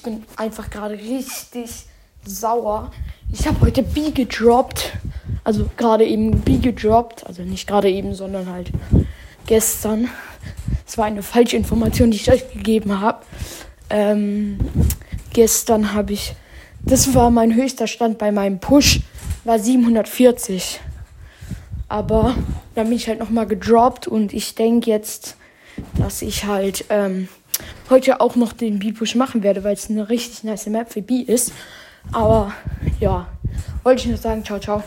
Ich bin einfach gerade richtig sauer. Ich habe heute B gedroppt. Also gerade eben B gedroppt. Also nicht gerade eben, sondern halt gestern. Es war eine falsche Information, die ich euch gegeben habe. Ähm, gestern habe ich. Das war mein höchster Stand bei meinem Push. War 740. Aber dann bin ich halt nochmal gedroppt und ich denke jetzt, dass ich halt ähm, heute auch noch den B-Push machen werde, weil es eine richtig nice Map für B ist. Aber ja, wollte ich nur sagen, ciao, ciao.